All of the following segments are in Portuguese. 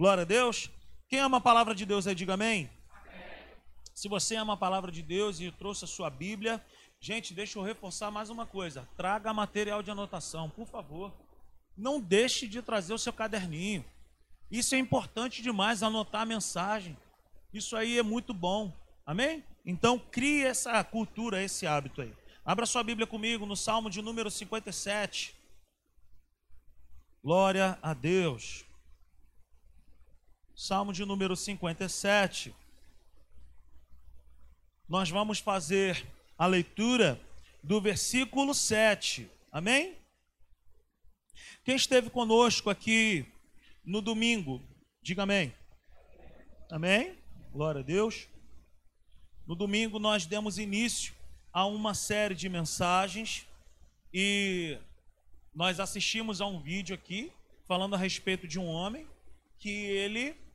Glória a Deus. Quem ama a palavra de Deus aí, diga amém. Se você ama a palavra de Deus e trouxe a sua Bíblia, gente, deixa eu reforçar mais uma coisa. Traga material de anotação, por favor. Não deixe de trazer o seu caderninho. Isso é importante demais, anotar a mensagem. Isso aí é muito bom. Amém? Então, crie essa cultura, esse hábito aí. Abra sua Bíblia comigo no Salmo de número 57. Glória a Deus. Salmo de número 57. Nós vamos fazer a leitura do versículo 7. Amém? Quem esteve conosco aqui no domingo, diga amém. Amém? Glória a Deus. No domingo nós demos início a uma série de mensagens e nós assistimos a um vídeo aqui falando a respeito de um homem que ele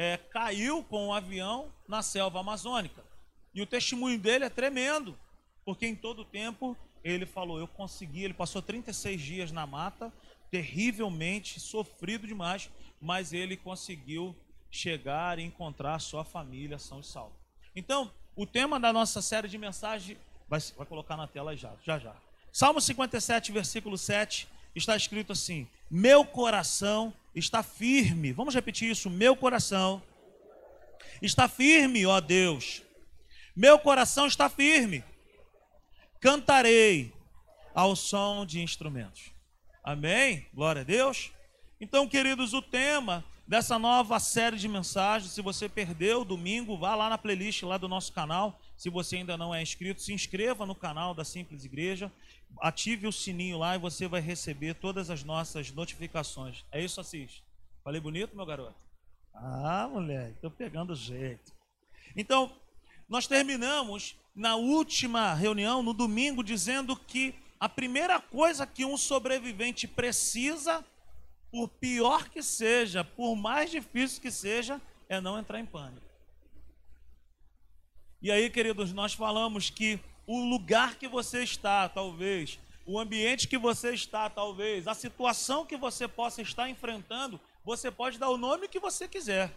é, caiu com um avião na selva amazônica. E o testemunho dele é tremendo, porque em todo o tempo ele falou: Eu consegui. Ele passou 36 dias na mata, terrivelmente, sofrido demais, mas ele conseguiu chegar e encontrar sua família são e salvo. Então, o tema da nossa série de mensagens, vai, vai colocar na tela já, já já. Salmo 57, versículo 7, está escrito assim: Meu coração está firme. Vamos repetir isso. Meu coração está firme, ó Deus. Meu coração está firme. Cantarei ao som de instrumentos. Amém? Glória a Deus. Então, queridos, o tema dessa nova série de mensagens, se você perdeu domingo, vá lá na playlist lá do nosso canal. Se você ainda não é inscrito, se inscreva no canal da Simples Igreja ative o sininho lá e você vai receber todas as nossas notificações. É isso, Assis? Falei bonito, meu garoto? Ah, moleque, estou pegando jeito. Então, nós terminamos na última reunião, no domingo, dizendo que a primeira coisa que um sobrevivente precisa, por pior que seja, por mais difícil que seja, é não entrar em pânico. E aí, queridos, nós falamos que o lugar que você está, talvez, o ambiente que você está, talvez, a situação que você possa estar enfrentando, você pode dar o nome que você quiser.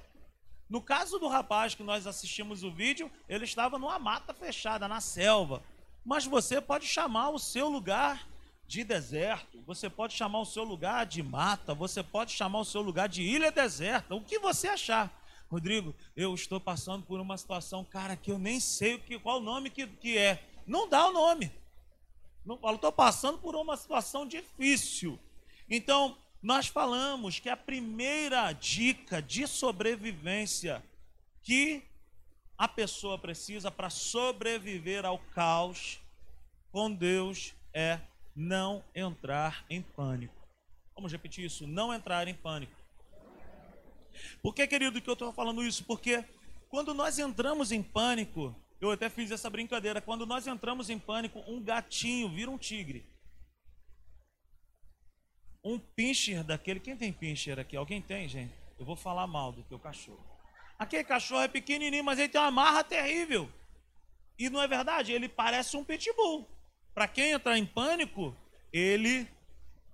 No caso do rapaz que nós assistimos o vídeo, ele estava numa mata fechada, na selva. Mas você pode chamar o seu lugar de deserto, você pode chamar o seu lugar de mata, você pode chamar o seu lugar de ilha deserta, o que você achar. Rodrigo, eu estou passando por uma situação, cara, que eu nem sei o que, qual o nome que, que é. Não dá o nome. Não falo, estou passando por uma situação difícil. Então, nós falamos que a primeira dica de sobrevivência que a pessoa precisa para sobreviver ao caos com Deus é não entrar em pânico. Vamos repetir isso: não entrar em pânico. Por que, querido, que eu estou falando isso? Porque quando nós entramos em pânico, eu até fiz essa brincadeira. Quando nós entramos em pânico, um gatinho vira um tigre. Um pincher daquele. Quem tem pincher aqui? Alguém tem, gente? Eu vou falar mal do teu cachorro. Aquele cachorro é pequenininho, mas ele tem uma marra terrível. E não é verdade? Ele parece um pitbull. Para quem entrar em pânico, ele,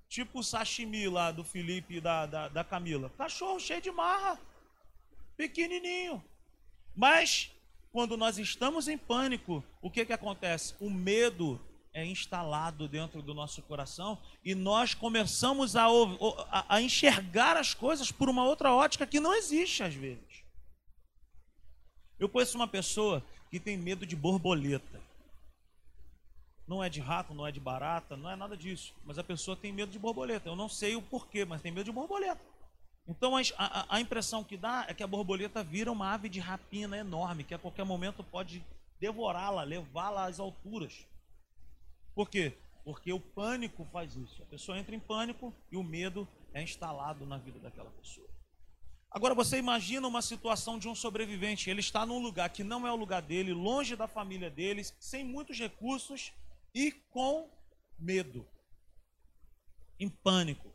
tipo o sashimi lá do Felipe e da, da, da Camila. Cachorro cheio de marra. Pequenininho. Mas quando nós estamos em pânico, o que, que acontece? O medo é instalado dentro do nosso coração e nós começamos a, a, a, enxergar as coisas por uma outra ótica que não existe às vezes. Eu conheço uma pessoa que tem medo de borboleta. Não é de rato, não é de barata, não é nada disso. Mas a pessoa tem medo de borboleta. Eu não sei o porquê, mas tem medo de borboleta. Então a, a, impressão que dá é que a borboleta vira uma ave de rapina enorme, que a qualquer momento pode devorá-la, levá-la às alturas. Por quê? Porque o pânico faz isso. A pessoa entra em pânico e o medo é instalado na vida daquela pessoa. Agora você imagina uma situação de um sobrevivente, ele está num lugar que não é o lugar dele, longe da família deles, sem muitos recursos e com medo, em pânico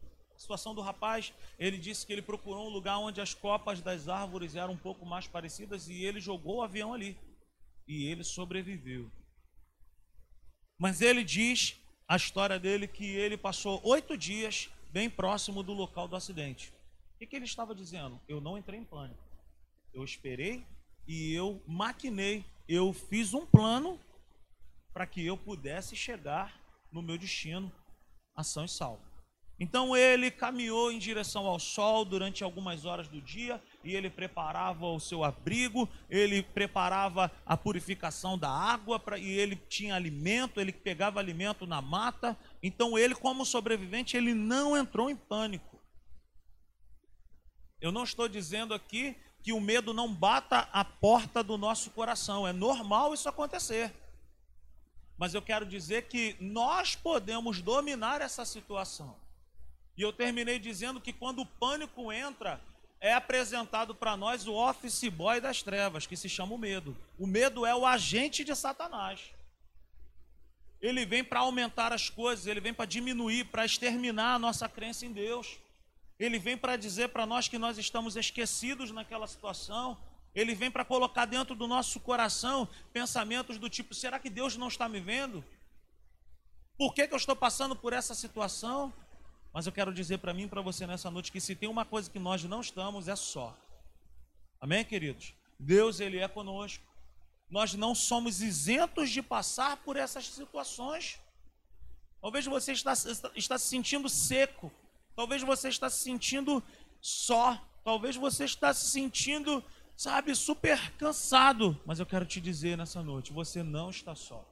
situação do rapaz, ele disse que ele procurou um lugar onde as copas das árvores eram um pouco mais parecidas e ele jogou o avião ali. E ele sobreviveu. Mas ele diz a história dele que ele passou oito dias bem próximo do local do acidente. O que, que ele estava dizendo? Eu não entrei em pânico. Eu esperei e eu maquinei. Eu fiz um plano para que eu pudesse chegar no meu destino, ação e salvo. Então ele caminhou em direção ao sol durante algumas horas do dia e ele preparava o seu abrigo, ele preparava a purificação da água pra, e ele tinha alimento, ele pegava alimento na mata. Então ele, como sobrevivente, ele não entrou em pânico. Eu não estou dizendo aqui que o medo não bata a porta do nosso coração, é normal isso acontecer. Mas eu quero dizer que nós podemos dominar essa situação. E eu terminei dizendo que quando o pânico entra, é apresentado para nós o office boy das trevas, que se chama o medo. O medo é o agente de Satanás. Ele vem para aumentar as coisas, ele vem para diminuir, para exterminar a nossa crença em Deus. Ele vem para dizer para nós que nós estamos esquecidos naquela situação. Ele vem para colocar dentro do nosso coração pensamentos do tipo: será que Deus não está me vendo? Por que, que eu estou passando por essa situação? Mas eu quero dizer para mim e para você nessa noite que se tem uma coisa que nós não estamos, é só. Amém, queridos? Deus, Ele é conosco. Nós não somos isentos de passar por essas situações. Talvez você está, está se sentindo seco. Talvez você está se sentindo só. Talvez você está se sentindo, sabe, super cansado. Mas eu quero te dizer nessa noite, você não está só.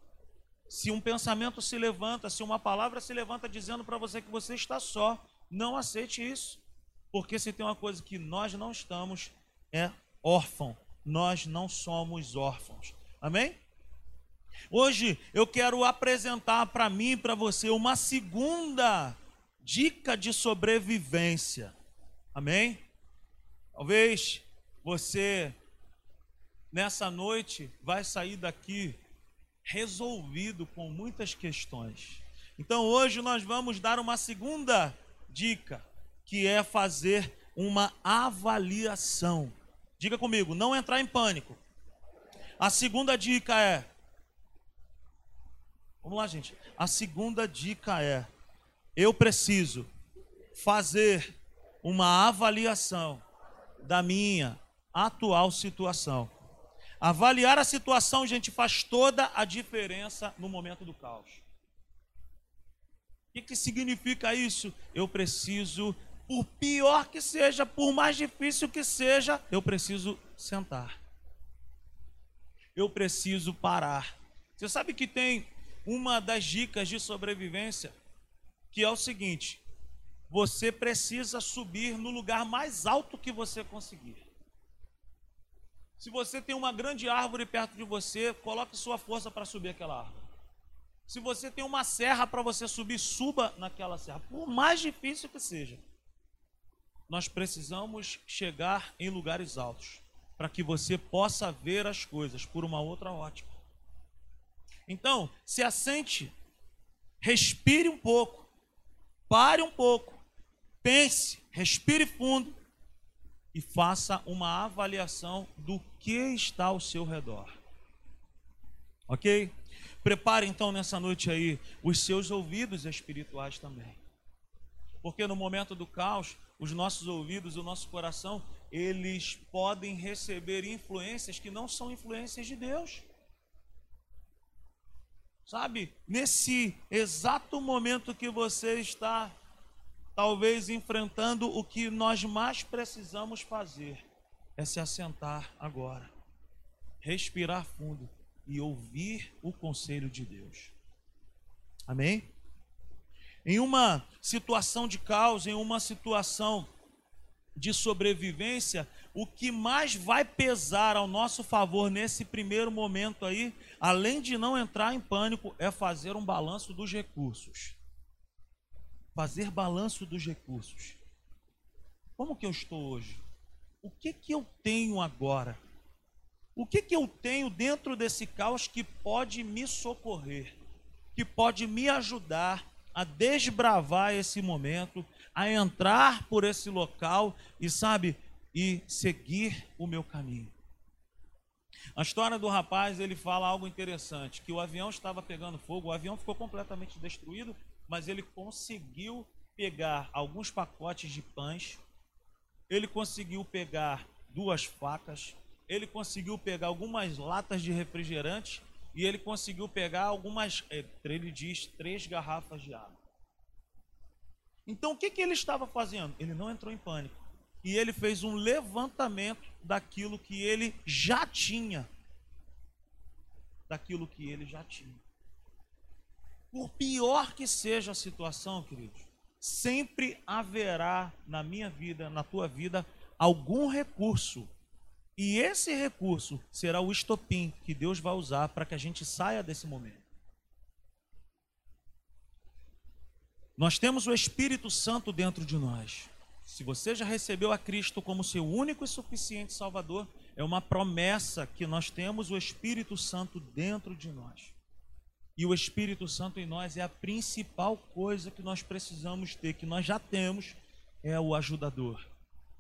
Se um pensamento se levanta, se uma palavra se levanta dizendo para você que você está só, não aceite isso. Porque se tem uma coisa que nós não estamos, é órfão. Nós não somos órfãos. Amém? Hoje eu quero apresentar para mim e para você uma segunda dica de sobrevivência. Amém? Talvez você nessa noite vai sair daqui resolvido com muitas questões. Então hoje nós vamos dar uma segunda dica, que é fazer uma avaliação. Diga comigo, não entrar em pânico. A segunda dica é Vamos lá, gente. A segunda dica é: eu preciso fazer uma avaliação da minha atual situação. Avaliar a situação, gente, faz toda a diferença no momento do caos. O que, que significa isso? Eu preciso, por pior que seja, por mais difícil que seja, eu preciso sentar. Eu preciso parar. Você sabe que tem uma das dicas de sobrevivência que é o seguinte: você precisa subir no lugar mais alto que você conseguir. Se você tem uma grande árvore perto de você, coloque sua força para subir aquela árvore. Se você tem uma serra para você subir, suba naquela serra, por mais difícil que seja. Nós precisamos chegar em lugares altos para que você possa ver as coisas por uma outra ótica. Então, se assente, respire um pouco, pare um pouco, pense, respire fundo e faça uma avaliação do que está ao seu redor. Ok? Prepare então nessa noite aí os seus ouvidos espirituais também. Porque no momento do caos, os nossos ouvidos, o nosso coração, eles podem receber influências que não são influências de Deus. Sabe, nesse exato momento que você está talvez enfrentando o que nós mais precisamos fazer é se assentar agora, respirar fundo e ouvir o conselho de Deus. Amém? Em uma situação de caos, em uma situação de sobrevivência, o que mais vai pesar ao nosso favor nesse primeiro momento aí, além de não entrar em pânico, é fazer um balanço dos recursos fazer balanço dos recursos. Como que eu estou hoje? O que que eu tenho agora? O que que eu tenho dentro desse caos que pode me socorrer, que pode me ajudar a desbravar esse momento, a entrar por esse local e sabe, e seguir o meu caminho. A história do rapaz, ele fala algo interessante, que o avião estava pegando fogo, o avião ficou completamente destruído mas ele conseguiu pegar alguns pacotes de pães, ele conseguiu pegar duas facas, ele conseguiu pegar algumas latas de refrigerante e ele conseguiu pegar algumas, é, ele diz, três garrafas de água. Então o que, que ele estava fazendo? Ele não entrou em pânico. E ele fez um levantamento daquilo que ele já tinha. Daquilo que ele já tinha. Por pior que seja a situação, queridos, sempre haverá na minha vida, na tua vida, algum recurso e esse recurso será o estopim que Deus vai usar para que a gente saia desse momento. Nós temos o Espírito Santo dentro de nós. Se você já recebeu a Cristo como seu único e suficiente Salvador, é uma promessa que nós temos o Espírito Santo dentro de nós. E o Espírito Santo em nós é a principal coisa que nós precisamos ter, que nós já temos, é o ajudador,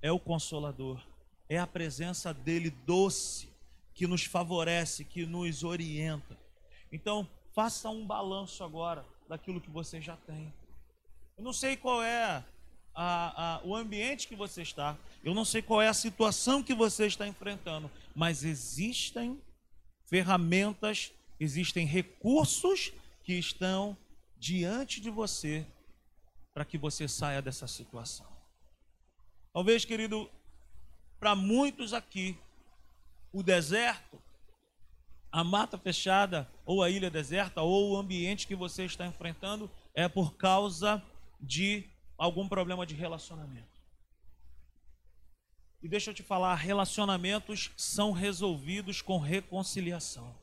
é o consolador, é a presença dele doce, que nos favorece, que nos orienta. Então, faça um balanço agora daquilo que você já tem. Eu não sei qual é a, a, o ambiente que você está, eu não sei qual é a situação que você está enfrentando, mas existem ferramentas, existem recursos que estão diante de você para que você saia dessa situação. Talvez, querido, para muitos aqui, o deserto, a mata fechada, ou a ilha deserta, ou o ambiente que você está enfrentando é por causa de algum problema de relacionamento. E deixa eu te falar, relacionamentos são resolvidos com reconciliação.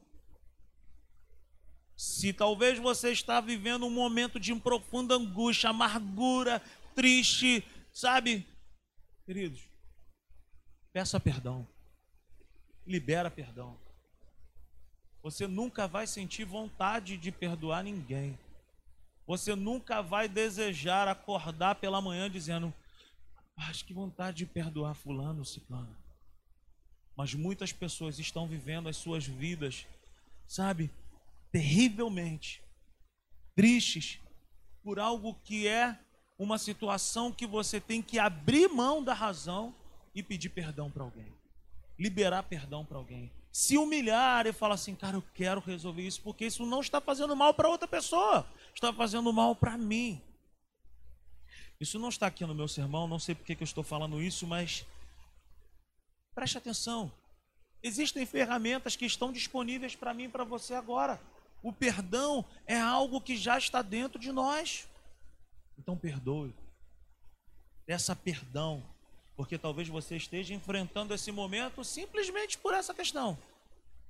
Se talvez você está vivendo um momento de profunda angústia, amargura, triste, sabe? Queridos, Peça perdão. Libera perdão. Você nunca vai sentir vontade de perdoar ninguém. Você nunca vai desejar acordar pela manhã dizendo: Mas que vontade de perdoar Fulano, Ciclano. Mas muitas pessoas estão vivendo as suas vidas, sabe, terrivelmente tristes por algo que é uma situação que você tem que abrir mão da razão e pedir perdão para alguém. Liberar perdão para alguém. Se humilhar e falar assim, cara, eu quero resolver isso, porque isso não está fazendo mal para outra pessoa, está fazendo mal para mim. Isso não está aqui no meu sermão, não sei porque que eu estou falando isso, mas preste atenção. Existem ferramentas que estão disponíveis para mim e para você agora. O perdão é algo que já está dentro de nós. Então perdoe. Peça perdão porque talvez você esteja enfrentando esse momento simplesmente por essa questão.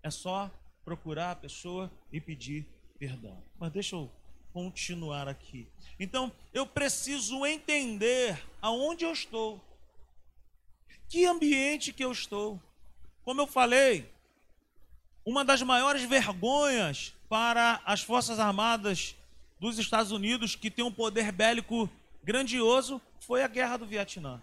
É só procurar a pessoa e pedir perdão. Mas deixa eu continuar aqui. Então, eu preciso entender aonde eu estou. Que ambiente que eu estou. Como eu falei, uma das maiores vergonhas para as Forças Armadas dos Estados Unidos, que tem um poder bélico grandioso, foi a Guerra do Vietnã.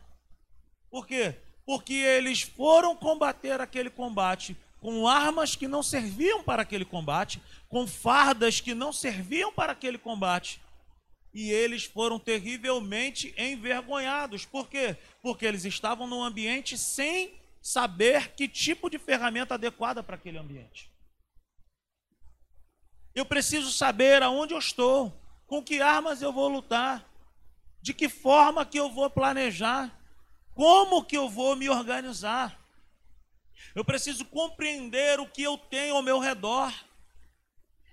Por quê? Porque eles foram combater aquele combate com armas que não serviam para aquele combate, com fardas que não serviam para aquele combate. E eles foram terrivelmente envergonhados. Por quê? Porque eles estavam num ambiente sem saber que tipo de ferramenta adequada para aquele ambiente. Eu preciso saber aonde eu estou, com que armas eu vou lutar, de que forma que eu vou planejar. Como que eu vou me organizar? Eu preciso compreender o que eu tenho ao meu redor.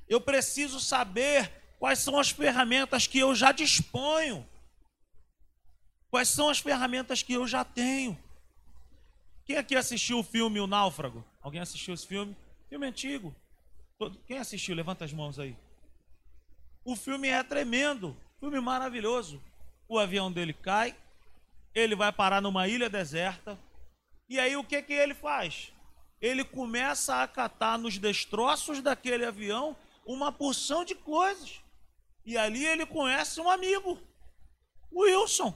Eu preciso saber quais são as ferramentas que eu já disponho. Quais são as ferramentas que eu já tenho. Quem aqui assistiu o filme O Náufrago? Alguém assistiu esse filme? Filme antigo. Quem assistiu? Levanta as mãos aí. O filme é tremendo, filme maravilhoso. O avião dele cai, ele vai parar numa ilha deserta. E aí o que, que ele faz? Ele começa a catar nos destroços daquele avião uma porção de coisas. E ali ele conhece um amigo, Wilson,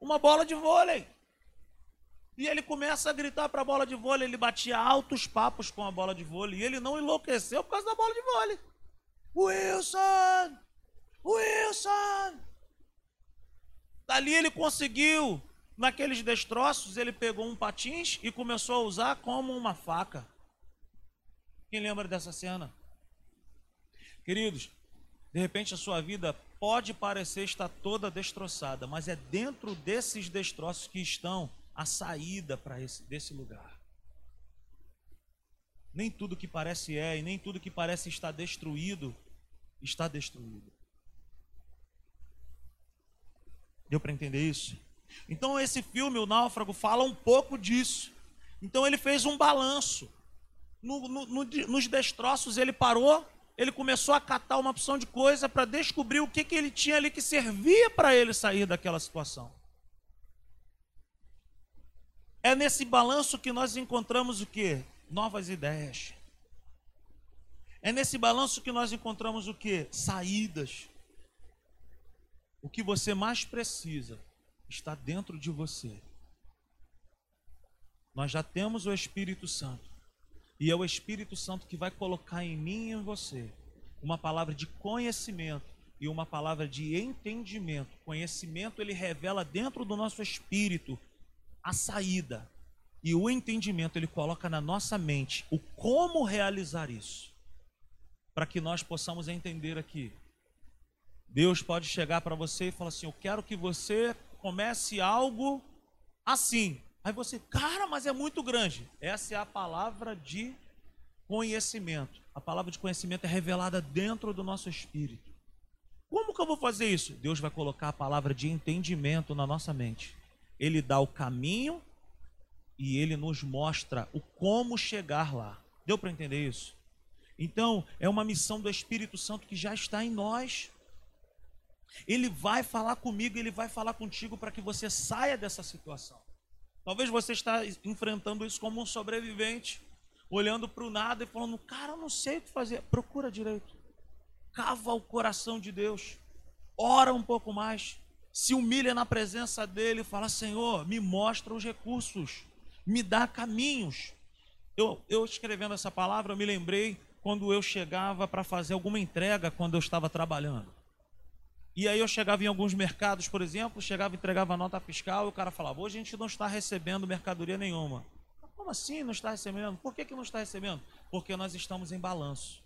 uma bola de vôlei. E ele começa a gritar para a bola de vôlei, ele batia altos papos com a bola de vôlei, e ele não enlouqueceu por causa da bola de vôlei. Wilson! Wilson! Dali ele conseguiu naqueles destroços, ele pegou um patins e começou a usar como uma faca. Quem lembra dessa cena? Queridos, de repente a sua vida pode parecer estar toda destroçada, mas é dentro desses destroços que estão a saída para esse desse lugar. Nem tudo que parece é e nem tudo que parece estar destruído está destruído. Deu para entender isso? Então esse filme, O Náufrago, fala um pouco disso. Então ele fez um balanço. No, no, no, nos destroços ele parou ele começou a catar uma opção de coisa para descobrir o que, que ele tinha ali que servia para ele sair daquela situação. É nesse balanço que nós encontramos o que? Novas ideias. É nesse balanço que nós encontramos o que? Saídas. O que você mais precisa está dentro de você. Nós já temos o Espírito Santo. E é o Espírito Santo que vai colocar em mim e em você uma palavra de conhecimento e uma palavra de entendimento. Conhecimento ele revela dentro do nosso espírito a saída. E o entendimento ele coloca na nossa mente o como realizar isso. Para que nós possamos entender aqui. Deus pode chegar para você e falar assim: Eu quero que você comece algo assim. Aí você, cara, mas é muito grande. Essa é a palavra de conhecimento. A palavra de conhecimento é revelada dentro do nosso espírito. Como que eu vou fazer isso? Deus vai colocar a palavra de entendimento na nossa mente. Ele dá o caminho e ele nos mostra o como chegar lá. Deu para entender isso? Então, é uma missão do Espírito Santo que já está em nós. Ele vai falar comigo, ele vai falar contigo para que você saia dessa situação. Talvez você está enfrentando isso como um sobrevivente, olhando para o nada e falando: "Cara, eu não sei o que fazer". Procura direito. Cava o coração de Deus. Ora um pouco mais. Se humilha na presença dele e fala: "Senhor, me mostra os recursos, me dá caminhos". Eu, eu escrevendo essa palavra, eu me lembrei quando eu chegava para fazer alguma entrega quando eu estava trabalhando. E aí eu chegava em alguns mercados, por exemplo, chegava e entregava nota fiscal e o cara falava, hoje a gente não está recebendo mercadoria nenhuma. Como assim não está recebendo? Por que, que não está recebendo? Porque nós estamos em balanço.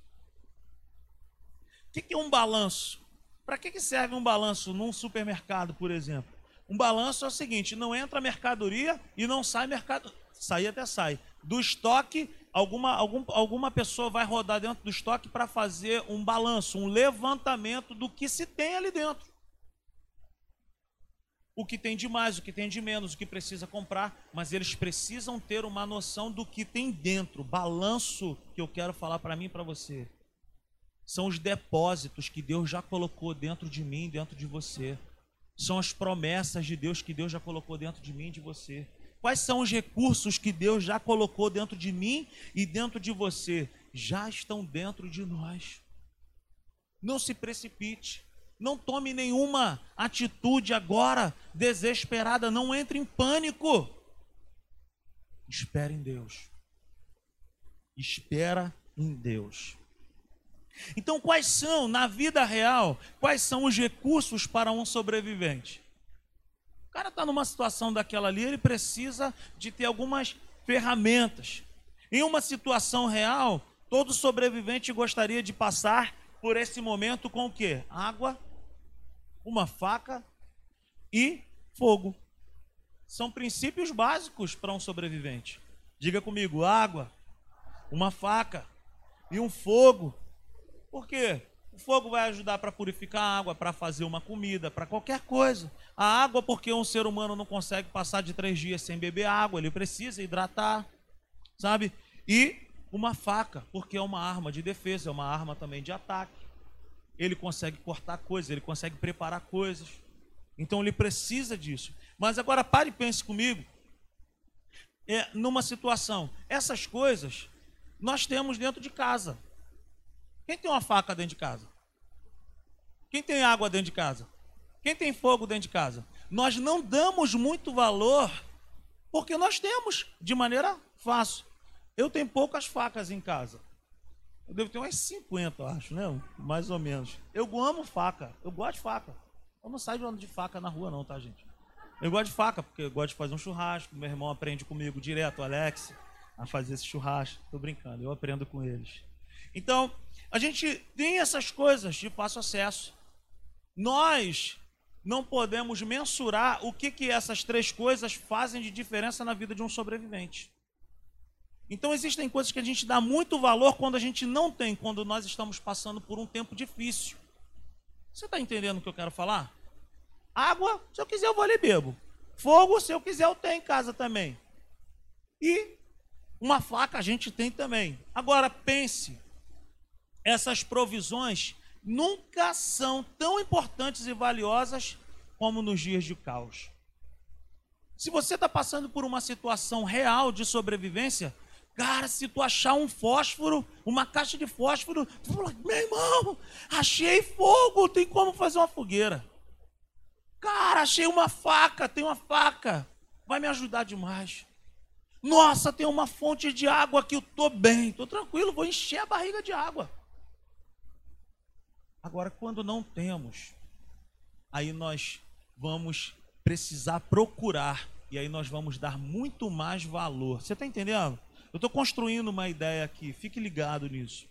O que, que é um balanço? Para que, que serve um balanço num supermercado, por exemplo? Um balanço é o seguinte: não entra mercadoria e não sai mercadoria. Sair até sai. Do estoque alguma, algum, alguma pessoa vai rodar dentro do estoque para fazer um balanço, um levantamento do que se tem ali dentro. O que tem de mais, o que tem de menos, o que precisa comprar, mas eles precisam ter uma noção do que tem dentro. Balanço que eu quero falar para mim e para você. São os depósitos que Deus já colocou dentro de mim, dentro de você. São as promessas de Deus que Deus já colocou dentro de mim e de você. Quais são os recursos que Deus já colocou dentro de mim e dentro de você? Já estão dentro de nós. Não se precipite. Não tome nenhuma atitude agora desesperada. Não entre em pânico. Espere em Deus. Espera em Deus. Então, quais são, na vida real, quais são os recursos para um sobrevivente? O cara está numa situação daquela ali, ele precisa de ter algumas ferramentas. Em uma situação real, todo sobrevivente gostaria de passar por esse momento com o quê? Água, uma faca e fogo. São princípios básicos para um sobrevivente. Diga comigo: água, uma faca e um fogo. Por quê? O fogo vai ajudar para purificar a água, para fazer uma comida, para qualquer coisa. A água, porque um ser humano não consegue passar de três dias sem beber água, ele precisa hidratar, sabe? E uma faca, porque é uma arma de defesa, é uma arma também de ataque. Ele consegue cortar coisas, ele consegue preparar coisas. Então ele precisa disso. Mas agora pare e pense comigo. É, numa situação, essas coisas nós temos dentro de casa. Quem tem uma faca dentro de casa? Quem tem água dentro de casa? Quem tem fogo dentro de casa? Nós não damos muito valor porque nós temos de maneira fácil. Eu tenho poucas facas em casa. Eu devo ter umas 50, eu acho, né? Mais ou menos. Eu amo faca. Eu gosto de faca. Eu não saio de faca na rua, não, tá, gente? Eu gosto de faca, porque eu gosto de fazer um churrasco. Meu irmão aprende comigo direto, Alex, a fazer esse churrasco. Estou brincando, eu aprendo com eles. Então, a gente tem essas coisas de fácil acesso. Nós não podemos mensurar o que, que essas três coisas fazem de diferença na vida de um sobrevivente. Então existem coisas que a gente dá muito valor quando a gente não tem, quando nós estamos passando por um tempo difícil. Você está entendendo o que eu quero falar? Água, se eu quiser eu vou ali bebo. Fogo, se eu quiser eu tenho em casa também. E uma faca a gente tem também. Agora pense, essas provisões nunca são tão importantes e valiosas como nos dias de caos. Se você está passando por uma situação real de sobrevivência, Cara, se tu achar um fósforo, uma caixa de fósforo, tu fala, meu irmão, achei fogo, tem como fazer uma fogueira. Cara, achei uma faca, tem uma faca, vai me ajudar demais. Nossa, tem uma fonte de água aqui, eu tô bem, tô tranquilo, vou encher a barriga de água. Agora, quando não temos, aí nós vamos precisar procurar e aí nós vamos dar muito mais valor. Você está entendendo? Eu estou construindo uma ideia aqui, fique ligado nisso.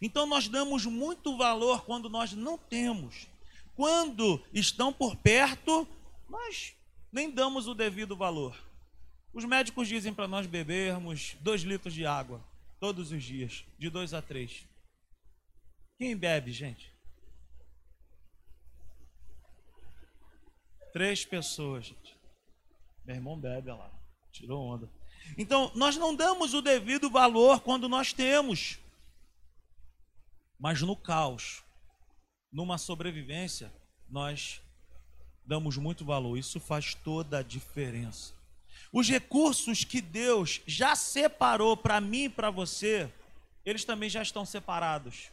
Então nós damos muito valor quando nós não temos. Quando estão por perto, nós nem damos o devido valor. Os médicos dizem para nós bebermos dois litros de água todos os dias, de dois a três. Quem bebe, gente? Três pessoas, gente. Meu irmão bebe, olha lá. Tirou onda. Então, nós não damos o devido valor quando nós temos. Mas no caos, numa sobrevivência, nós damos muito valor. Isso faz toda a diferença. Os recursos que Deus já separou para mim e para você, eles também já estão separados.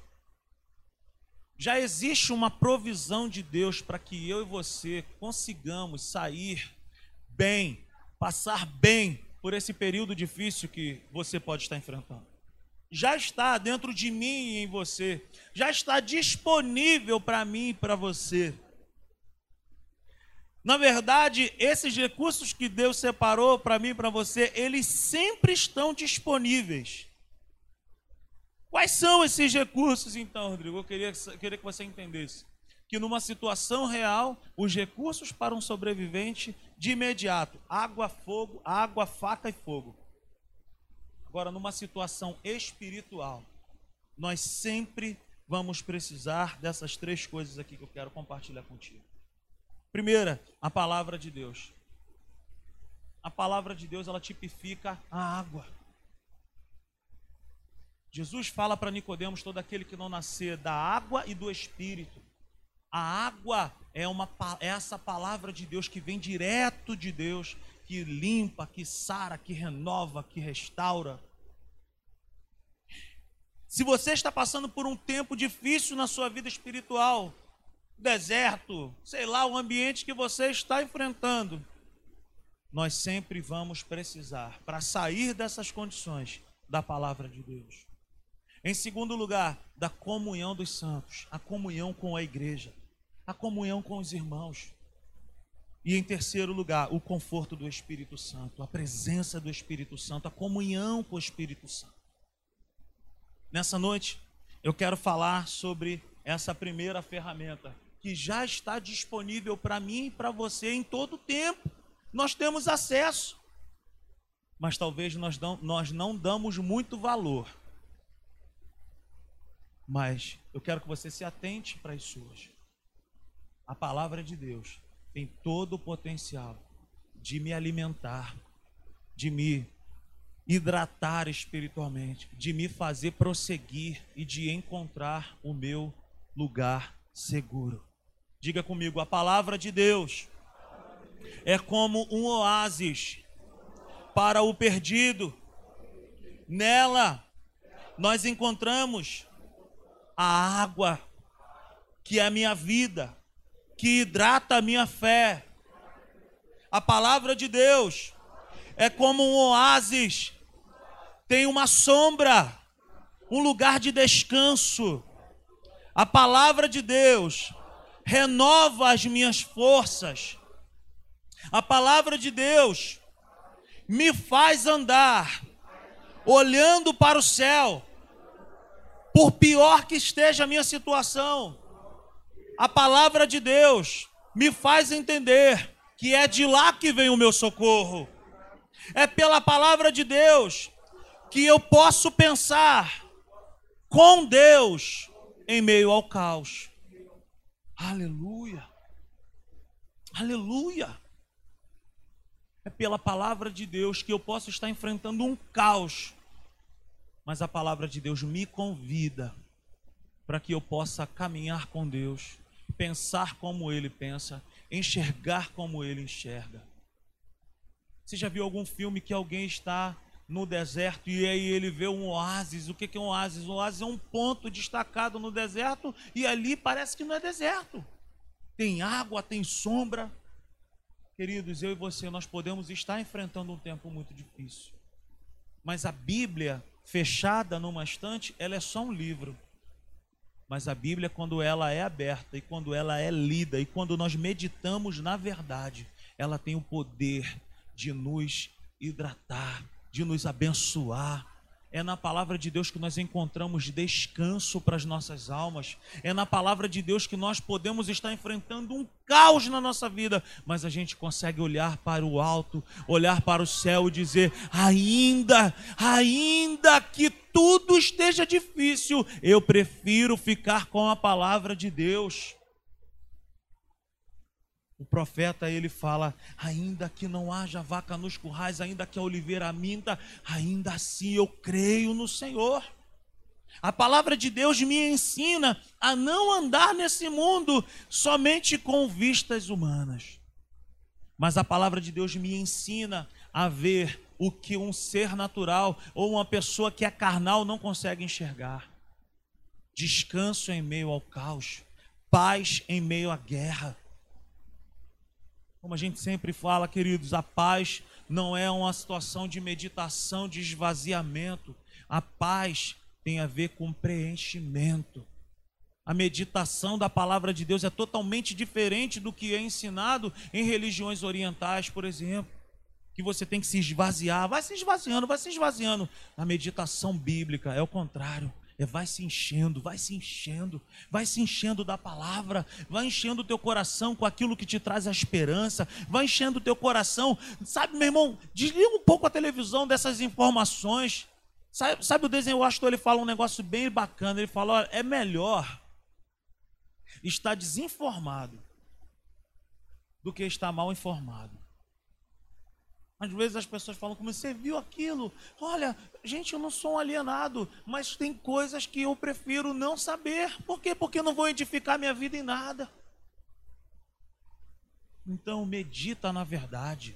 Já existe uma provisão de Deus para que eu e você consigamos sair bem, passar bem por esse período difícil que você pode estar enfrentando. Já está dentro de mim e em você, já está disponível para mim e para você. Na verdade, esses recursos que Deus separou para mim e para você, eles sempre estão disponíveis. Quais são esses recursos, então, Rodrigo? Eu queria, queria que você entendesse que numa situação real, os recursos para um sobrevivente de imediato, água, fogo, água, faca e fogo. Agora, numa situação espiritual, nós sempre vamos precisar dessas três coisas aqui que eu quero compartilhar contigo. Primeira, a palavra de Deus. A palavra de Deus, ela tipifica a água. Jesus fala para Nicodemos, todo aquele que não nascer da água e do espírito a água é, uma, é essa palavra de Deus que vem direto de Deus, que limpa, que sara, que renova, que restaura. Se você está passando por um tempo difícil na sua vida espiritual, deserto, sei lá, o ambiente que você está enfrentando, nós sempre vamos precisar, para sair dessas condições, da palavra de Deus. Em segundo lugar, da comunhão dos santos, a comunhão com a igreja a comunhão com os irmãos. E em terceiro lugar, o conforto do Espírito Santo, a presença do Espírito Santo, a comunhão com o Espírito Santo. Nessa noite, eu quero falar sobre essa primeira ferramenta que já está disponível para mim e para você em todo o tempo. Nós temos acesso, mas talvez nós não, nós não damos muito valor. Mas eu quero que você se atente para isso hoje a palavra de Deus tem todo o potencial de me alimentar, de me hidratar espiritualmente, de me fazer prosseguir e de encontrar o meu lugar seguro. Diga comigo, a palavra de Deus é como um oásis para o perdido. Nela nós encontramos a água que é a minha vida que hidrata a minha fé. A palavra de Deus é como um oásis, tem uma sombra, um lugar de descanso. A palavra de Deus renova as minhas forças. A palavra de Deus me faz andar olhando para o céu, por pior que esteja a minha situação. A palavra de Deus me faz entender que é de lá que vem o meu socorro. É pela palavra de Deus que eu posso pensar com Deus em meio ao caos. Aleluia. Aleluia. É pela palavra de Deus que eu posso estar enfrentando um caos. Mas a palavra de Deus me convida para que eu possa caminhar com Deus, pensar como Ele pensa, enxergar como Ele enxerga. Você já viu algum filme que alguém está no deserto e aí ele vê um oásis? O que é um oásis? Um oásis é um ponto destacado no deserto e ali parece que não é deserto. Tem água, tem sombra. Queridos, eu e você, nós podemos estar enfrentando um tempo muito difícil. Mas a Bíblia, fechada numa estante, ela é só um livro. Mas a Bíblia, quando ela é aberta e quando ela é lida e quando nós meditamos na verdade, ela tem o poder de nos hidratar, de nos abençoar, é na palavra de Deus que nós encontramos descanso para as nossas almas. É na palavra de Deus que nós podemos estar enfrentando um caos na nossa vida, mas a gente consegue olhar para o alto, olhar para o céu e dizer: ainda, ainda que tudo esteja difícil, eu prefiro ficar com a palavra de Deus. O profeta ele fala: ainda que não haja vaca nos currais, ainda que a oliveira minta, ainda assim eu creio no Senhor. A palavra de Deus me ensina a não andar nesse mundo somente com vistas humanas. Mas a palavra de Deus me ensina a ver o que um ser natural ou uma pessoa que é carnal não consegue enxergar. Descanso em meio ao caos, paz em meio à guerra como a gente sempre fala, queridos, a paz não é uma situação de meditação, de esvaziamento. A paz tem a ver com preenchimento. A meditação da palavra de Deus é totalmente diferente do que é ensinado em religiões orientais, por exemplo. Que você tem que se esvaziar, vai se esvaziando, vai se esvaziando. A meditação bíblica é o contrário. É vai se enchendo, vai se enchendo, vai se enchendo da palavra, vai enchendo o teu coração com aquilo que te traz a esperança, vai enchendo o teu coração. Sabe, meu irmão, desliga um pouco a televisão dessas informações. Sabe, sabe o desenho Washington, ele fala um negócio bem bacana, ele fala, olha, é melhor estar desinformado do que estar mal informado. Às vezes as pessoas falam como você viu aquilo? Olha, gente, eu não sou um alienado, mas tem coisas que eu prefiro não saber. Por quê? Porque eu não vou edificar minha vida em nada. Então medita na verdade.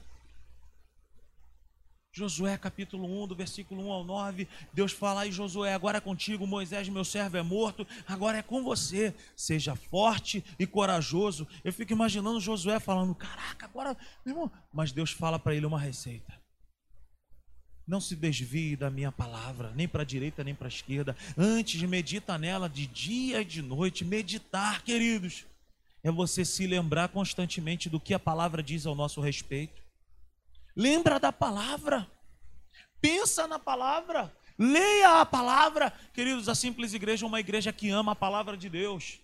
Josué capítulo 1, do versículo 1 ao 9, Deus fala aí, Josué, agora é contigo, Moisés, meu servo é morto, agora é com você. Seja forte e corajoso. Eu fico imaginando Josué falando, caraca, agora, meu irmão. Mas Deus fala para ele uma receita. Não se desvie da minha palavra, nem para a direita, nem para a esquerda. Antes, medita nela de dia e de noite. Meditar, queridos, é você se lembrar constantemente do que a palavra diz ao nosso respeito. Lembra da palavra. Pensa na palavra. Leia a palavra. Queridos, a simples igreja é uma igreja que ama a palavra de Deus.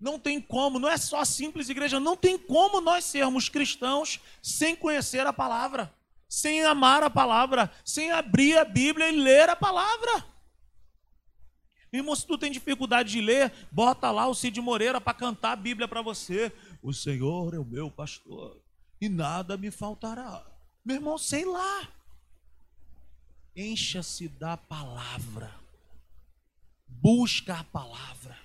Não tem como, não é só a simples igreja, não tem como nós sermos cristãos sem conhecer a palavra, sem amar a palavra, sem abrir a Bíblia e ler a palavra. Irmão, se tu tem dificuldade de ler, bota lá o Cid Moreira para cantar a Bíblia para você. O Senhor é o meu pastor e nada me faltará. Meu irmão, sei lá. Encha-se da palavra. Busca a palavra.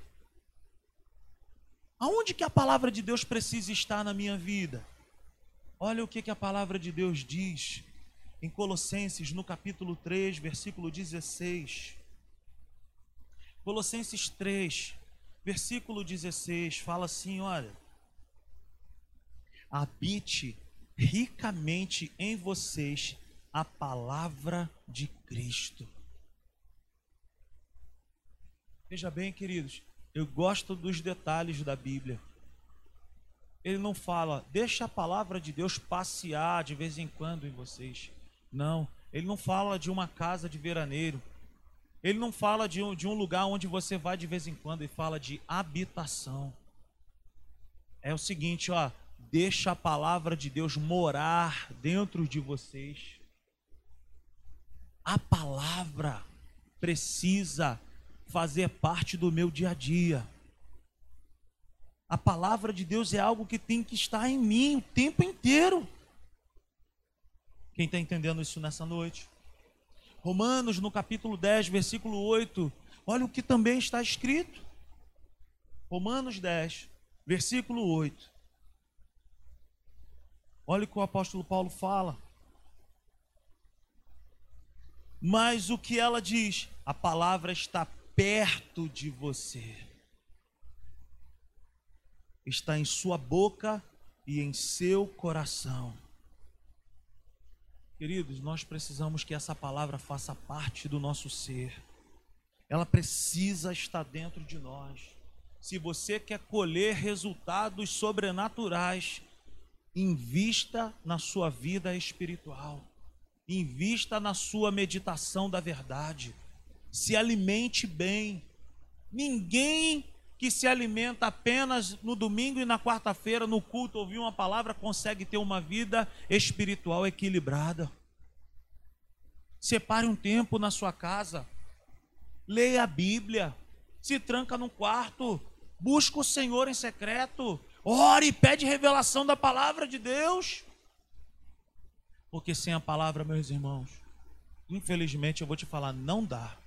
Aonde que a palavra de Deus precisa estar na minha vida? Olha o que, que a palavra de Deus diz em Colossenses, no capítulo 3, versículo 16. Colossenses 3, versículo 16, fala assim: olha habite ricamente em vocês a palavra de Cristo. Veja bem, queridos, eu gosto dos detalhes da Bíblia. ele não fala, deixa a palavra de Deus passear de vez em quando em vocês. Não, ele não fala de uma casa de veraneiro. Ele não fala de um, de um lugar onde você vai de vez em quando, ele fala de habitação. É o seguinte, ó, deixa a palavra de Deus morar dentro de vocês. A palavra precisa fazer parte do meu dia a dia. A palavra de Deus é algo que tem que estar em mim o tempo inteiro. Quem está entendendo isso nessa noite? Romanos, no capítulo 10, versículo 8, olha o que também está escrito. Romanos 10, versículo 8. Olha o que o apóstolo Paulo fala. Mas o que ela diz? A palavra está perto de você. Está em sua boca e em seu coração. Queridos, nós precisamos que essa palavra faça parte do nosso ser. Ela precisa estar dentro de nós. Se você quer colher resultados sobrenaturais, invista na sua vida espiritual. Invista na sua meditação da verdade. Se alimente bem. Ninguém que se alimenta apenas no domingo e na quarta-feira, no culto, ouvir uma palavra, consegue ter uma vida espiritual equilibrada. Separe um tempo na sua casa, leia a Bíblia, se tranca num quarto, busca o Senhor em secreto, ore e pede revelação da palavra de Deus. Porque sem a palavra, meus irmãos, infelizmente eu vou te falar, não dá.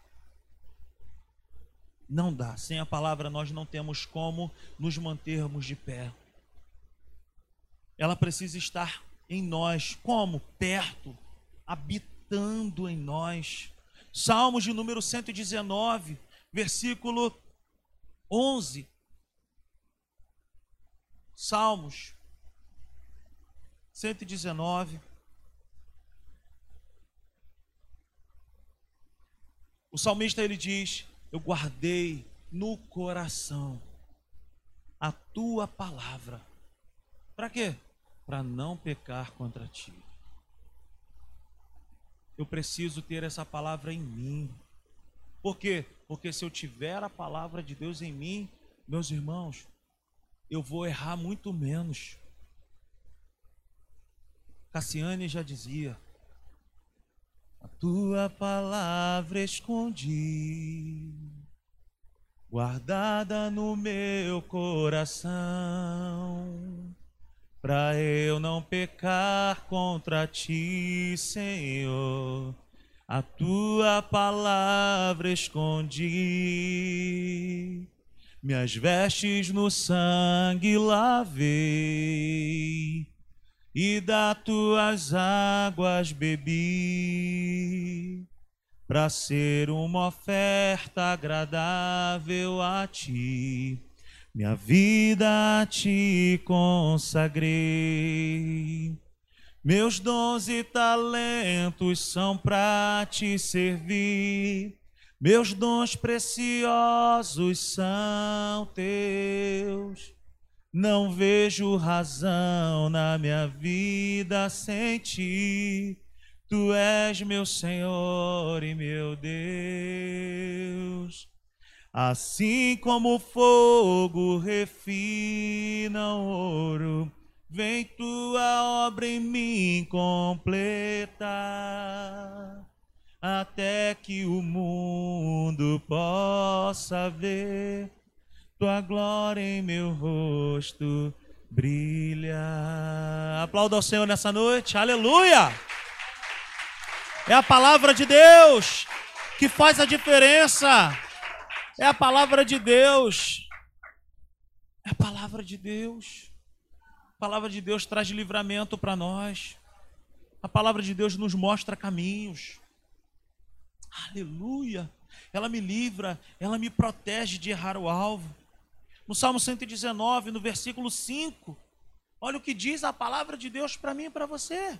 Não dá. Sem a palavra nós não temos como nos mantermos de pé. Ela precisa estar em nós, como? Perto, habitando em nós. Salmos de número 119, versículo 11. Salmos 119. O salmista ele diz: eu guardei no coração a tua palavra. Para quê? Para não pecar contra ti. Eu preciso ter essa palavra em mim. Por quê? Porque se eu tiver a palavra de Deus em mim, meus irmãos, eu vou errar muito menos. Cassiane já dizia: a tua palavra escondi, guardada no meu coração, para eu não pecar contra ti, Senhor. A tua palavra escondi, minhas vestes no sangue lavei e das tuas águas bebi, para ser uma oferta agradável a ti. Minha vida a ti consagrei. Meus dons e talentos são para te servir. Meus dons preciosos são teus. Não vejo razão na minha vida sem ti. Tu és meu Senhor e meu Deus. Assim como o fogo refina o ouro, vem tua obra em mim completa, até que o mundo possa ver tua glória em meu rosto brilha. Aplauda ao Senhor nessa noite, aleluia! É a palavra de Deus que faz a diferença. É a palavra de Deus. É a palavra de Deus. A palavra de Deus traz livramento para nós. A palavra de Deus nos mostra caminhos. Aleluia. Ela me livra, ela me protege de errar o alvo no Salmo 119, no versículo 5. Olha o que diz a palavra de Deus para mim e para você.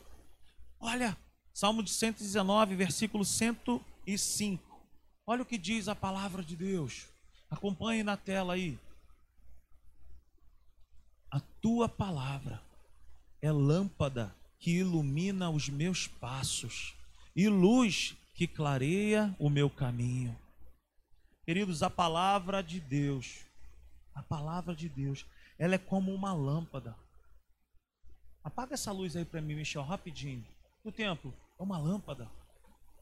Olha, Salmo de 119, versículo 105. Olha o que diz a palavra de Deus. Acompanhe na tela aí. A tua palavra é lâmpada que ilumina os meus passos e luz que clareia o meu caminho. Queridos, a palavra de Deus, a palavra de Deus, ela é como uma lâmpada. Apaga essa luz aí para mim, Michel, rapidinho. O templo é uma lâmpada.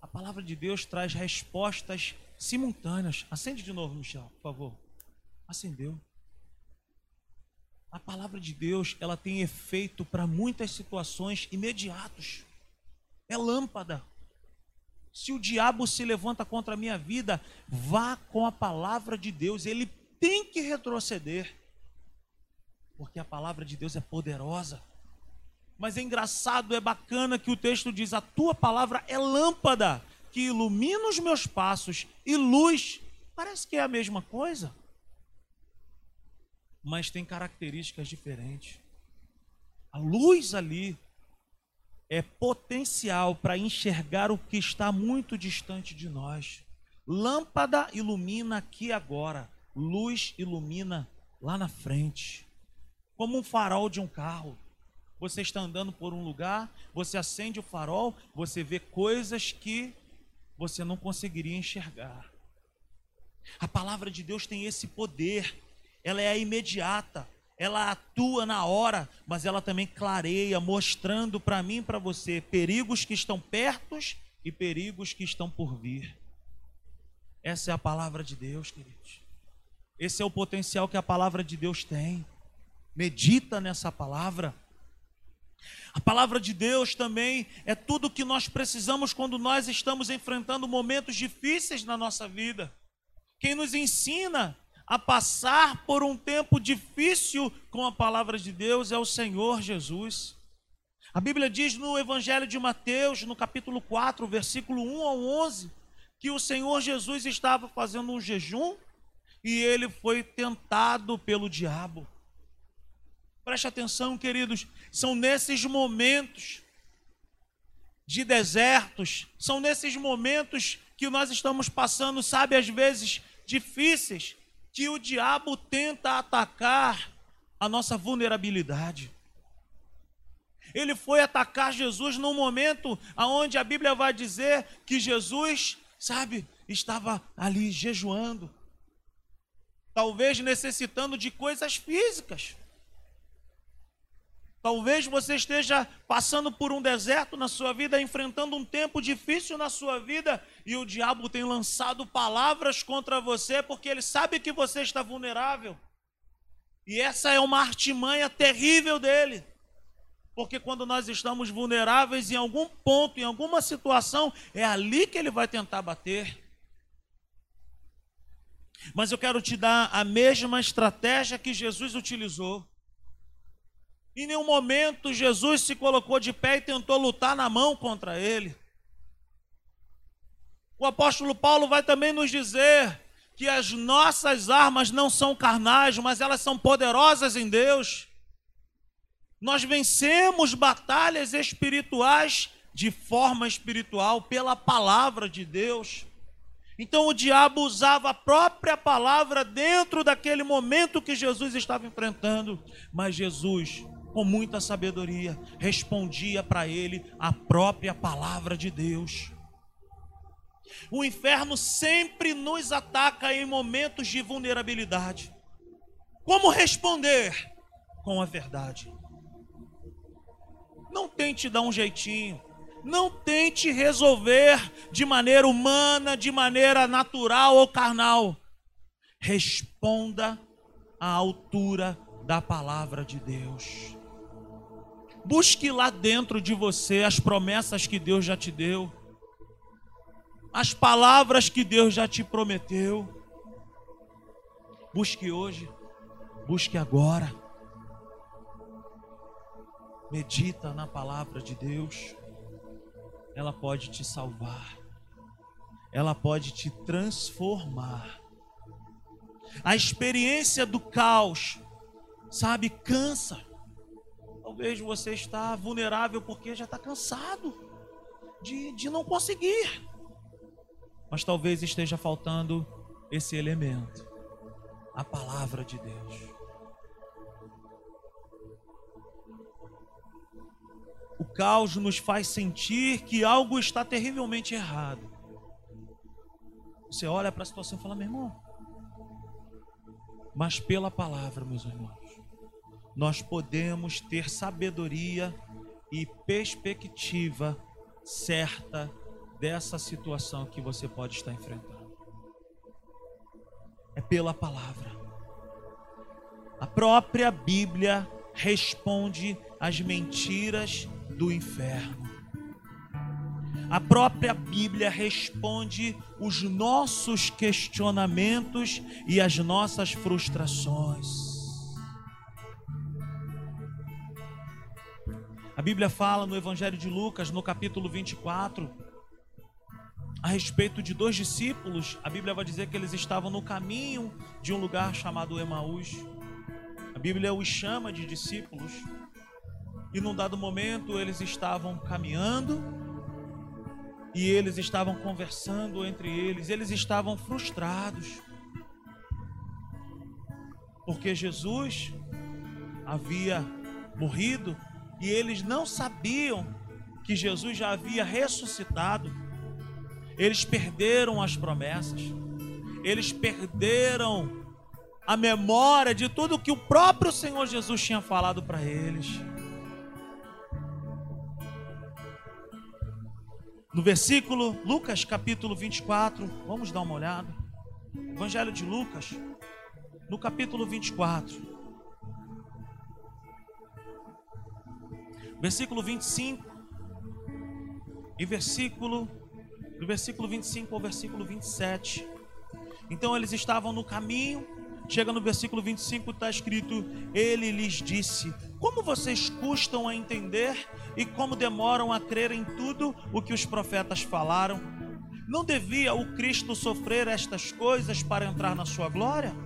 A palavra de Deus traz respostas simultâneas. Acende de novo, Michel, por favor. Acendeu. A palavra de Deus, ela tem efeito para muitas situações imediatos. É lâmpada. Se o diabo se levanta contra a minha vida, vá com a palavra de Deus. Ele tem que retroceder. Porque a palavra de Deus é poderosa. Mas é engraçado, é bacana que o texto diz: A tua palavra é lâmpada que ilumina os meus passos e luz. Parece que é a mesma coisa, mas tem características diferentes. A luz ali é potencial para enxergar o que está muito distante de nós. Lâmpada ilumina aqui agora, luz ilumina lá na frente, como um farol de um carro. Você está andando por um lugar, você acende o farol, você vê coisas que você não conseguiria enxergar. A palavra de Deus tem esse poder, ela é imediata, ela atua na hora, mas ela também clareia, mostrando para mim e para você perigos que estão perto e perigos que estão por vir. Essa é a palavra de Deus, queridos. Esse é o potencial que a palavra de Deus tem. Medita nessa palavra. A palavra de Deus também é tudo o que nós precisamos quando nós estamos enfrentando momentos difíceis na nossa vida. Quem nos ensina a passar por um tempo difícil com a palavra de Deus é o Senhor Jesus. A Bíblia diz no Evangelho de Mateus, no capítulo 4, versículo 1 ao 11, que o Senhor Jesus estava fazendo um jejum e ele foi tentado pelo diabo. Preste atenção, queridos, são nesses momentos de desertos, são nesses momentos que nós estamos passando, sabe, às vezes difíceis, que o diabo tenta atacar a nossa vulnerabilidade. Ele foi atacar Jesus num momento aonde a Bíblia vai dizer que Jesus, sabe, estava ali jejuando. Talvez necessitando de coisas físicas. Talvez você esteja passando por um deserto na sua vida, enfrentando um tempo difícil na sua vida, e o diabo tem lançado palavras contra você porque ele sabe que você está vulnerável. E essa é uma artimanha terrível dele. Porque quando nós estamos vulneráveis em algum ponto, em alguma situação, é ali que ele vai tentar bater. Mas eu quero te dar a mesma estratégia que Jesus utilizou. Em nenhum momento Jesus se colocou de pé e tentou lutar na mão contra ele. O apóstolo Paulo vai também nos dizer que as nossas armas não são carnais, mas elas são poderosas em Deus. Nós vencemos batalhas espirituais de forma espiritual pela palavra de Deus. Então o diabo usava a própria palavra dentro daquele momento que Jesus estava enfrentando, mas Jesus com muita sabedoria, respondia para ele a própria palavra de Deus. O inferno sempre nos ataca em momentos de vulnerabilidade. Como responder? Com a verdade. Não tente dar um jeitinho. Não tente resolver de maneira humana, de maneira natural ou carnal. Responda à altura da palavra de Deus. Busque lá dentro de você as promessas que Deus já te deu, as palavras que Deus já te prometeu. Busque hoje, busque agora. Medita na palavra de Deus. Ela pode te salvar. Ela pode te transformar. A experiência do caos, sabe, cansa. Talvez você está vulnerável porque já está cansado de, de não conseguir. Mas talvez esteja faltando esse elemento, a palavra de Deus. O caos nos faz sentir que algo está terrivelmente errado. Você olha para a situação e fala, meu irmão, mas pela palavra, meus irmãos nós podemos ter sabedoria e perspectiva certa dessa situação que você pode estar enfrentando. É pela palavra. A própria Bíblia responde às mentiras do inferno. A própria Bíblia responde os nossos questionamentos e as nossas frustrações. A Bíblia fala no Evangelho de Lucas, no capítulo 24, a respeito de dois discípulos. A Bíblia vai dizer que eles estavam no caminho de um lugar chamado Emaús. A Bíblia os chama de discípulos. E num dado momento eles estavam caminhando e eles estavam conversando entre eles, eles estavam frustrados. Porque Jesus havia morrido e eles não sabiam que Jesus já havia ressuscitado. Eles perderam as promessas, eles perderam a memória de tudo que o próprio Senhor Jesus tinha falado para eles. No versículo, Lucas capítulo 24, vamos dar uma olhada. Evangelho de Lucas, no capítulo 24. Versículo 25 e versículo do versículo 25 ao versículo 27. Então eles estavam no caminho, chega no versículo 25, está escrito: Ele lhes disse: Como vocês custam a entender e como demoram a crer em tudo o que os profetas falaram? Não devia o Cristo sofrer estas coisas para entrar na sua glória?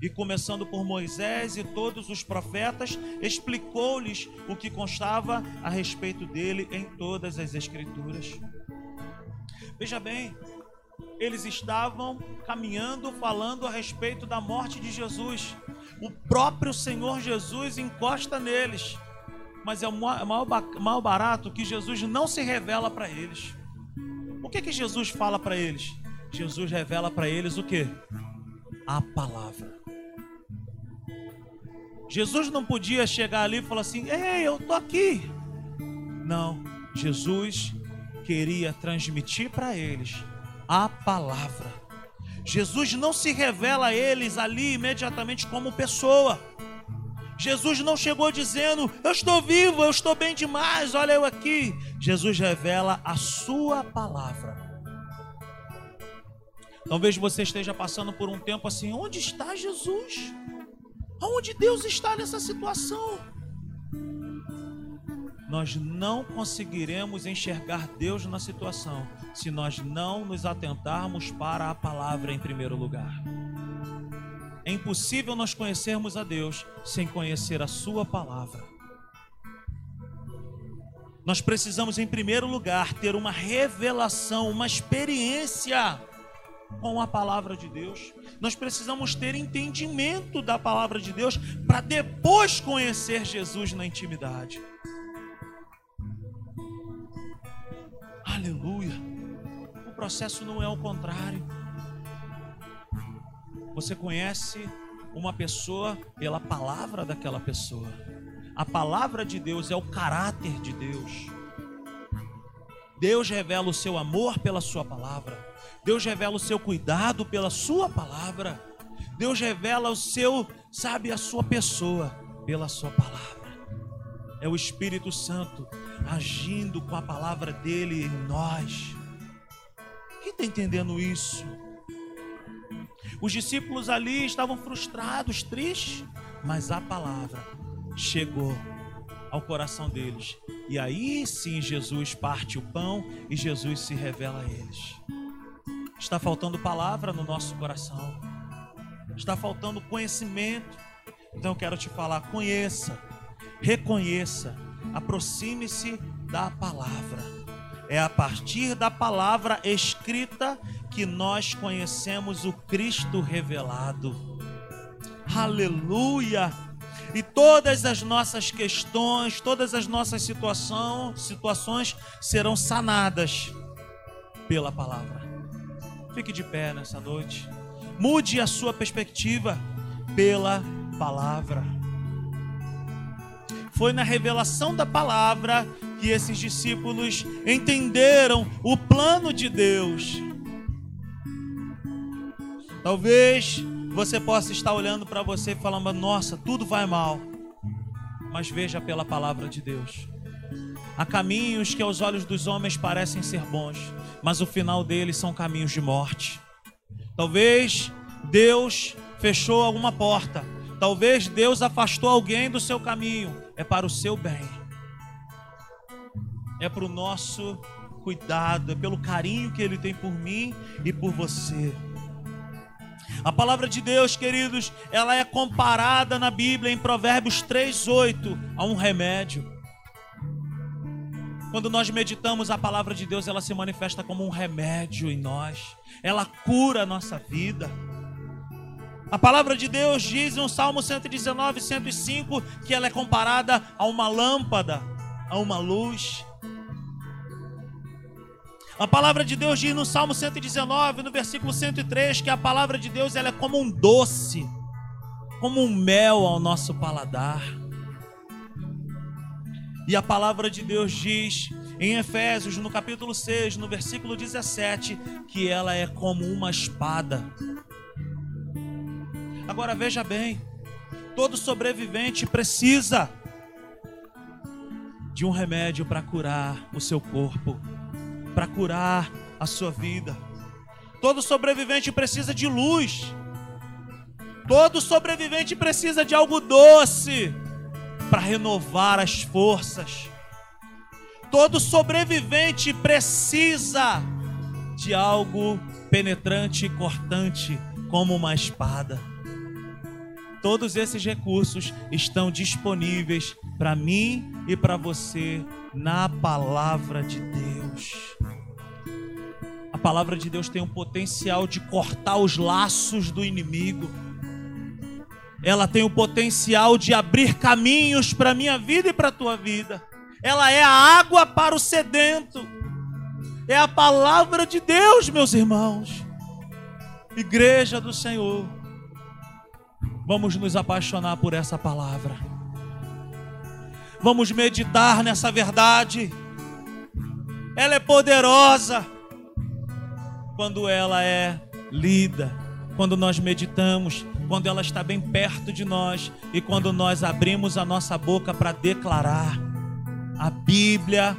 E começando por Moisés e todos os profetas, explicou-lhes o que constava a respeito dele em todas as Escrituras. Veja bem, eles estavam caminhando, falando a respeito da morte de Jesus. O próprio Senhor Jesus encosta neles. Mas é mal barato que Jesus não se revela para eles. O que que Jesus fala para eles? Jesus revela para eles o que? A palavra. Jesus não podia chegar ali e falar assim: Ei, eu tô aqui. Não, Jesus queria transmitir para eles a palavra. Jesus não se revela a eles ali imediatamente como pessoa. Jesus não chegou dizendo: Eu estou vivo, eu estou bem demais, olha eu aqui. Jesus revela a Sua palavra. Talvez você esteja passando por um tempo assim: onde está Jesus? Onde Deus está nessa situação? nós não conseguiremos enxergar Deus na situação se nós não nos atentarmos para a palavra em primeiro lugar. É impossível nós conhecermos a Deus sem conhecer a Sua palavra. Nós precisamos, em primeiro lugar, ter uma revelação, uma experiência com a palavra de Deus. Nós precisamos ter entendimento da palavra de Deus para depois conhecer Jesus na intimidade. Aleluia. O processo não é o contrário. Você conhece uma pessoa pela palavra daquela pessoa. A palavra de Deus é o caráter de Deus. Deus revela o seu amor pela sua palavra. Deus revela o seu cuidado pela sua palavra. Deus revela o seu, sabe, a sua pessoa pela sua palavra. É o Espírito Santo agindo com a palavra dele em nós. Quem está entendendo isso? Os discípulos ali estavam frustrados, tristes, mas a palavra chegou ao coração deles. E aí sim Jesus parte o pão e Jesus se revela a eles. Está faltando palavra no nosso coração. Está faltando conhecimento. Então eu quero te falar, conheça, reconheça aproxime-se da palavra. É a partir da palavra escrita que nós conhecemos o Cristo revelado. Aleluia! e todas as nossas questões, todas as nossas situações serão sanadas pela palavra. Fique de pé nessa noite. Mude a sua perspectiva pela palavra. Foi na revelação da palavra que esses discípulos entenderam o plano de Deus. Talvez você possa estar olhando para você e falando: Nossa, tudo vai mal. Mas veja pela palavra de Deus. Há caminhos que aos olhos dos homens parecem ser bons, mas o final deles são caminhos de morte. Talvez Deus fechou alguma porta, talvez Deus afastou alguém do seu caminho, é para o seu bem, é para o nosso cuidado, é pelo carinho que Ele tem por mim e por você. A palavra de Deus, queridos, ela é comparada na Bíblia em Provérbios 3:8 a um remédio. Quando nós meditamos a palavra de Deus, ela se manifesta como um remédio em nós. Ela cura a nossa vida. A palavra de Deus diz no Salmo 119, 105 que ela é comparada a uma lâmpada, a uma luz. A palavra de Deus diz no Salmo 119, no versículo 103, que a palavra de Deus ela é como um doce, como um mel ao nosso paladar. E a palavra de Deus diz em Efésios, no capítulo 6, no versículo 17, que ela é como uma espada. Agora veja bem, todo sobrevivente precisa de um remédio para curar o seu corpo para curar a sua vida. Todo sobrevivente precisa de luz. Todo sobrevivente precisa de algo doce para renovar as forças. Todo sobrevivente precisa de algo penetrante e cortante, como uma espada. Todos esses recursos estão disponíveis para mim e para você na palavra de Deus. A palavra de Deus tem um potencial de cortar os laços do inimigo. Ela tem o potencial de abrir caminhos para a minha vida e para a tua vida. Ela é a água para o sedento. É a palavra de Deus, meus irmãos. Igreja do Senhor. Vamos nos apaixonar por essa palavra. Vamos meditar nessa verdade. Ela é poderosa quando ela é lida, quando nós meditamos, quando ela está bem perto de nós e quando nós abrimos a nossa boca para declarar. A Bíblia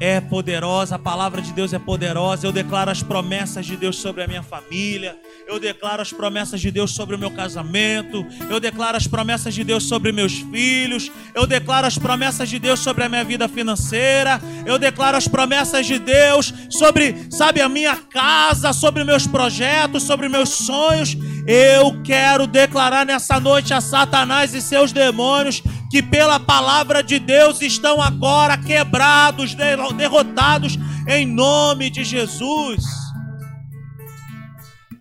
é poderosa, a palavra de Deus é poderosa. Eu declaro as promessas de Deus sobre a minha família, eu declaro as promessas de Deus sobre o meu casamento, eu declaro as promessas de Deus sobre meus filhos, eu declaro as promessas de Deus sobre a minha vida financeira, eu declaro as promessas de Deus sobre, sabe, a minha casa, sobre meus projetos, sobre meus sonhos. Eu quero declarar nessa noite a Satanás e seus demônios que pela palavra de Deus estão agora quebrados, derrotados em nome de Jesus.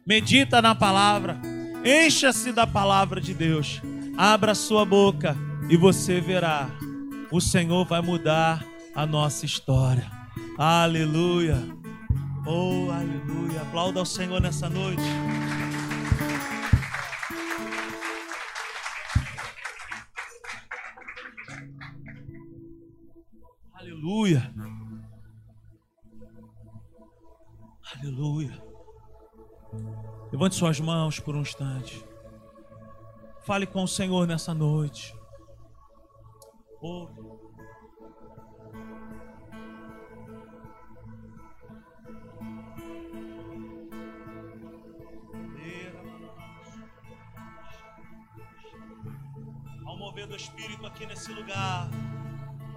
Medita na palavra, encha-se da palavra de Deus, abra sua boca e você verá. O Senhor vai mudar a nossa história. Aleluia. Oh, aleluia. Aplauda ao Senhor nessa noite. Aleluia. Aleluia. Levante suas mãos por um instante. Fale com o Senhor nessa noite. Ouve. Ao mover do Espírito aqui nesse lugar.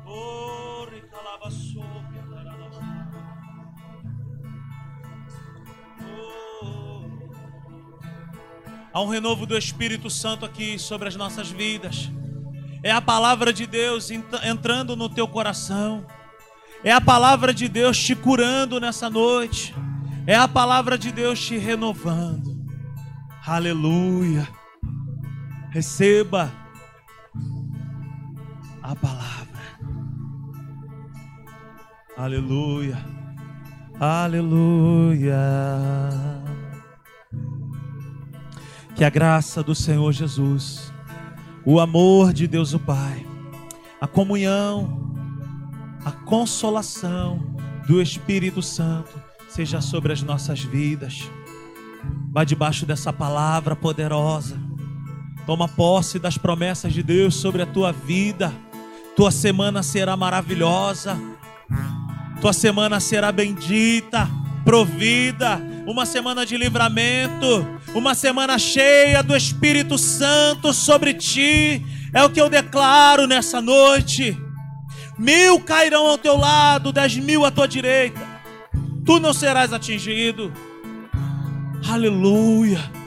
Oh, Um renovo do Espírito Santo aqui sobre as nossas vidas. É a palavra de Deus entrando no teu coração. É a palavra de Deus te curando nessa noite. É a palavra de Deus te renovando. Aleluia. Receba. a palavra. Aleluia. Aleluia. Que a graça do Senhor Jesus, o amor de Deus o Pai, a comunhão, a consolação do Espírito Santo seja sobre as nossas vidas. Vá debaixo dessa palavra poderosa. Toma posse das promessas de Deus sobre a tua vida. Tua semana será maravilhosa. Tua semana será bendita, provida, uma semana de livramento, uma semana cheia do Espírito Santo sobre ti. É o que eu declaro nessa noite. Mil cairão ao teu lado, dez mil à tua direita. Tu não serás atingido. Aleluia.